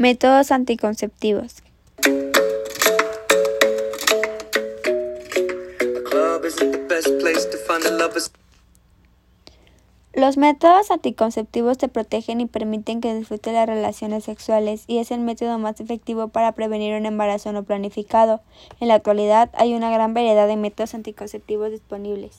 Métodos anticonceptivos. Los métodos anticonceptivos te protegen y permiten que disfrutes las relaciones sexuales y es el método más efectivo para prevenir un embarazo no planificado. En la actualidad hay una gran variedad de métodos anticonceptivos disponibles.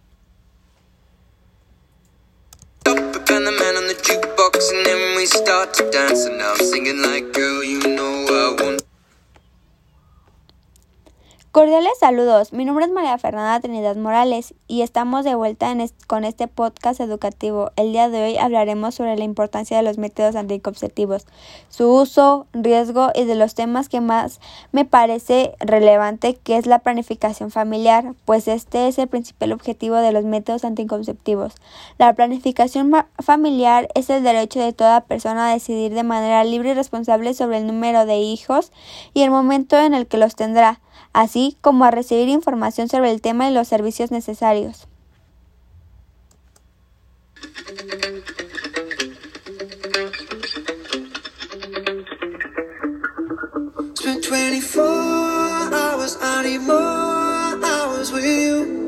and the man on the jukebox, and then we start to dance. And I'm singing like, girl, you know I want. Cordiales saludos, mi nombre es María Fernanda Trinidad Morales y estamos de vuelta con este podcast educativo. El día de hoy hablaremos sobre la importancia de los métodos anticonceptivos, su uso, riesgo y de los temas que más me parece relevante que es la planificación familiar, pues este es el principal objetivo de los métodos anticonceptivos. La planificación familiar es el derecho de toda persona a decidir de manera libre y responsable sobre el número de hijos y el momento en el que los tendrá así como a recibir información sobre el tema y los servicios necesarios. En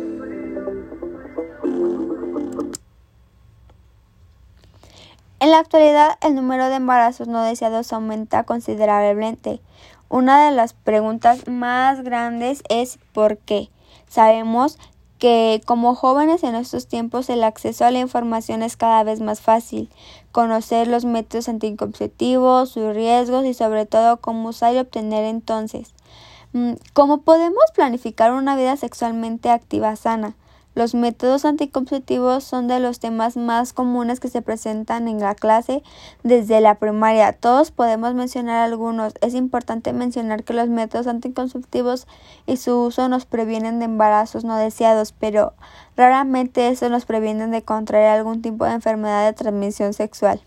la actualidad, el número de embarazos no deseados aumenta considerablemente. Una de las preguntas más grandes es ¿por qué? Sabemos que como jóvenes en estos tiempos el acceso a la información es cada vez más fácil, conocer los métodos anticonceptivos, sus riesgos y sobre todo cómo usar y obtener entonces. Mm, ¿Cómo podemos planificar una vida sexualmente activa sana? Los métodos anticonceptivos son de los temas más comunes que se presentan en la clase desde la primaria. Todos podemos mencionar algunos. Es importante mencionar que los métodos anticonceptivos y su uso nos previenen de embarazos no deseados, pero raramente eso nos previenen de contraer algún tipo de enfermedad de transmisión sexual.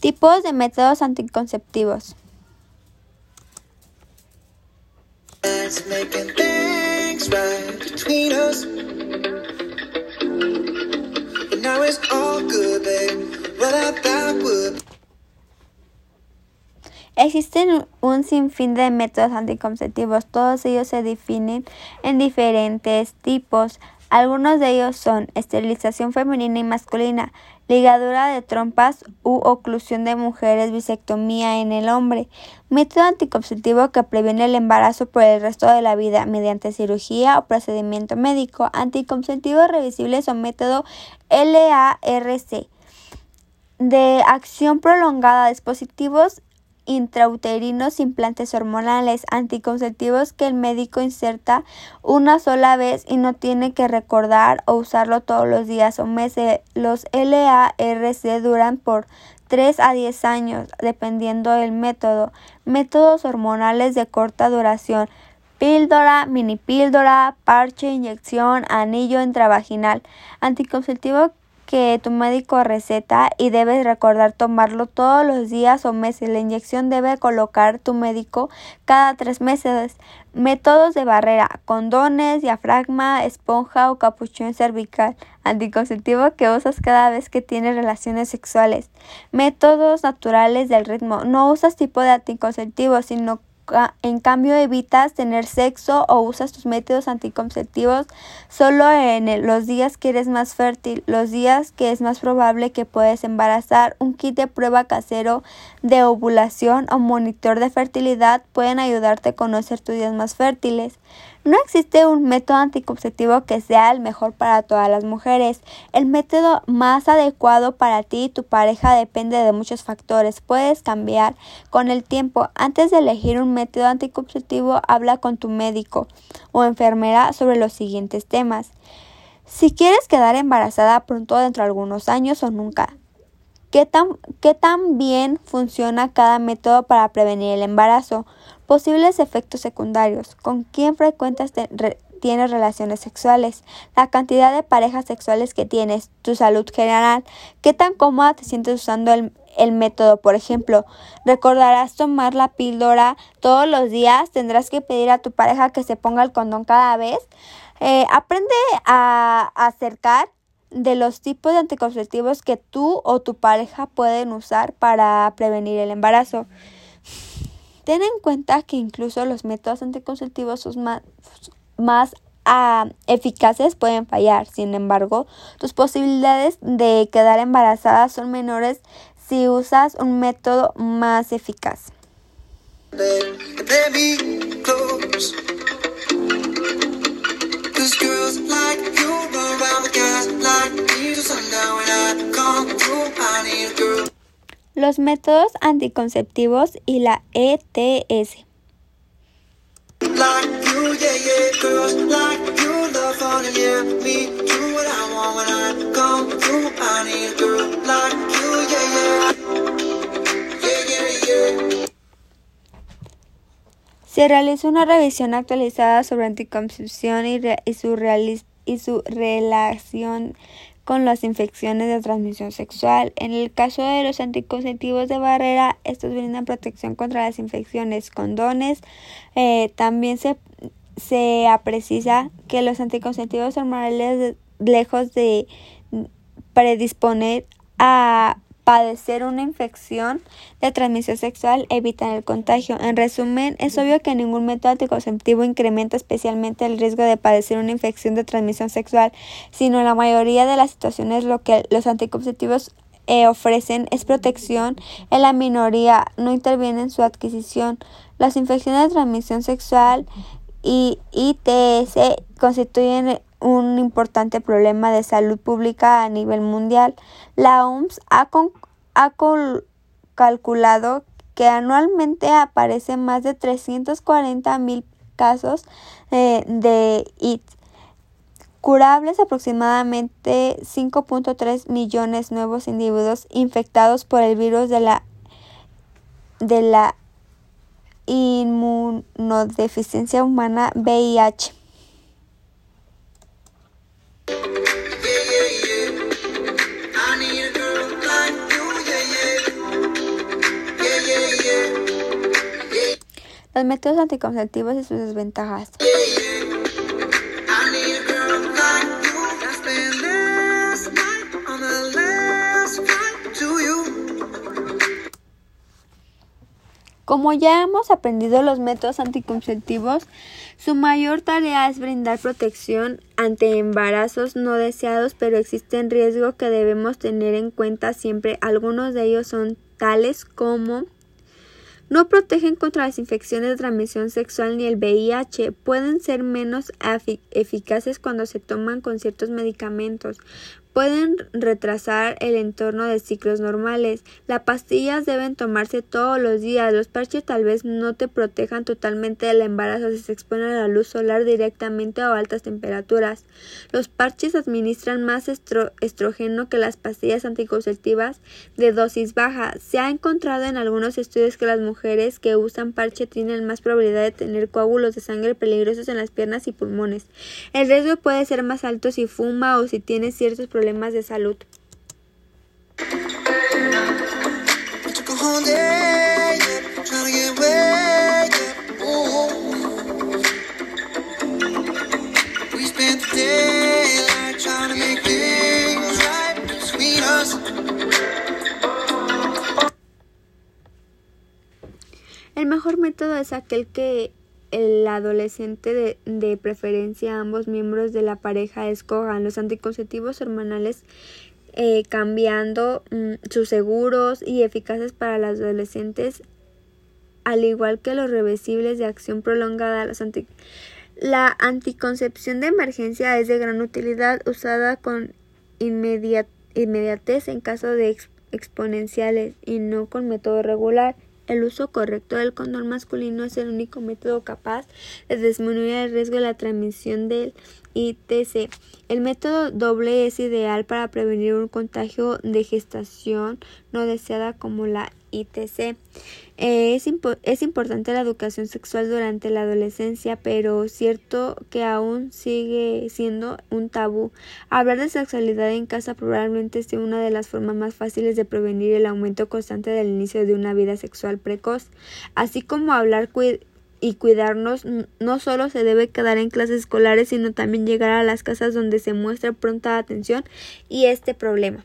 Tipos de métodos anticonceptivos. Existen un sinfín de métodos anticonceptivos, todos ellos se definen en diferentes tipos. Algunos de ellos son esterilización femenina y masculina, ligadura de trompas u oclusión de mujeres, bisectomía en el hombre, método anticonceptivo que previene el embarazo por el resto de la vida mediante cirugía o procedimiento médico, anticonceptivos revisibles o método LARC de acción prolongada, dispositivos intrauterinos, implantes hormonales, anticonceptivos que el médico inserta una sola vez y no tiene que recordar o usarlo todos los días o meses. Los LARC duran por 3 a 10 años, dependiendo del método. Métodos hormonales de corta duración. Píldora, mini píldora, parche, inyección, anillo intravaginal. Anticonceptivo que tu médico receta y debes recordar tomarlo todos los días o meses. La inyección debe colocar tu médico cada tres meses. Métodos de barrera, condones, diafragma, esponja o capuchón cervical. Anticonceptivo que usas cada vez que tienes relaciones sexuales. Métodos naturales del ritmo. No usas tipo de anticonceptivo, sino en cambio evitas tener sexo o usas tus métodos anticonceptivos solo en los días que eres más fértil, los días que es más probable que puedes embarazar, un kit de prueba casero de ovulación o monitor de fertilidad pueden ayudarte a conocer tus días más fértiles. No existe un método anticonceptivo que sea el mejor para todas las mujeres. El método más adecuado para ti y tu pareja depende de muchos factores. Puedes cambiar con el tiempo. Antes de elegir un método anticonceptivo, habla con tu médico o enfermera sobre los siguientes temas. Si quieres quedar embarazada pronto dentro de algunos años o nunca. ¿Qué tan, ¿Qué tan bien funciona cada método para prevenir el embarazo? Posibles efectos secundarios. ¿Con quién frecuentas tienes relaciones sexuales? La cantidad de parejas sexuales que tienes. Tu salud general. ¿Qué tan cómoda te sientes usando el, el método? Por ejemplo, recordarás tomar la píldora todos los días. Tendrás que pedir a tu pareja que se ponga el condón cada vez. Eh, aprende a acercar de los tipos de anticonceptivos que tú o tu pareja pueden usar para prevenir el embarazo. Ten en cuenta que incluso los métodos anticonceptivos más, más ah, eficaces pueden fallar. Sin embargo, tus posibilidades de quedar embarazada son menores si usas un método más eficaz. Los métodos anticonceptivos y la ETS. Se realizó una revisión actualizada sobre anticoncepción y, su, y su relación con las infecciones de transmisión sexual. En el caso de los anticonceptivos de barrera, estos brindan protección contra las infecciones. Condones eh, también se, se precisa que los anticonceptivos hormonales, lejos de predisponer a padecer una infección de transmisión sexual evitan el contagio. En resumen, es obvio que ningún método anticonceptivo incrementa especialmente el riesgo de padecer una infección de transmisión sexual, sino en la mayoría de las situaciones lo que los anticonceptivos eh, ofrecen es protección en la minoría, no interviene en su adquisición. Las infecciones de transmisión sexual y ITS constituyen un importante problema de salud pública a nivel mundial. La OMS ha, calculado que anualmente aparecen más de 340 mil casos eh, de IT, curables aproximadamente 5.3 millones nuevos individuos infectados por el virus de la, de la inmunodeficiencia humana VIH. Los métodos anticonceptivos y sus desventajas. Como ya hemos aprendido los métodos anticonceptivos, su mayor tarea es brindar protección ante embarazos no deseados, pero existen riesgos que debemos tener en cuenta siempre. Algunos de ellos son tales como no protegen contra las infecciones de transmisión sexual ni el VIH. Pueden ser menos eficaces cuando se toman con ciertos medicamentos pueden retrasar el entorno de ciclos normales. Las pastillas deben tomarse todos los días. Los parches tal vez no te protejan totalmente del embarazo si se exponen a la luz solar directamente o a altas temperaturas. Los parches administran más estrógeno que las pastillas anticonceptivas de dosis baja. Se ha encontrado en algunos estudios que las mujeres que usan parche tienen más probabilidad de tener coágulos de sangre peligrosos en las piernas y pulmones. El riesgo puede ser más alto si fuma o si tiene ciertos problemas problemas de salud. El mejor método es aquel que el adolescente de, de, preferencia ambos miembros de la pareja escojan los anticonceptivos hormonales eh, cambiando mm, sus seguros y eficaces para los adolescentes al igual que los reversibles de acción prolongada La anticoncepción de emergencia es de gran utilidad usada con inmediatez en caso de exponenciales y no con método regular. El uso correcto del condón masculino es el único método capaz de disminuir el riesgo de la transmisión del ITC. El método doble es ideal para prevenir un contagio de gestación no deseada como la ITC. Eh, es, es, importante la educación sexual durante la adolescencia, pero cierto que aún sigue siendo un tabú. Hablar de sexualidad en casa probablemente sea una de las formas más fáciles de prevenir el aumento constante del inicio de una vida sexual precoz, así como hablar y cuidarnos no solo se debe quedar en clases escolares, sino también llegar a las casas donde se muestra pronta atención y este problema.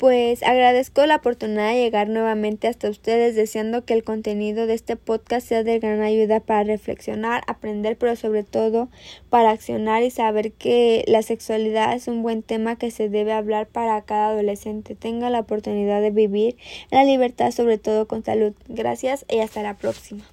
pues agradezco la oportunidad de llegar nuevamente hasta ustedes, deseando que el contenido de este podcast sea de gran ayuda para reflexionar, aprender, pero sobre todo para accionar y saber que la sexualidad es un buen tema que se debe hablar para cada adolescente. Tenga la oportunidad de vivir la libertad, sobre todo con salud. Gracias y hasta la próxima.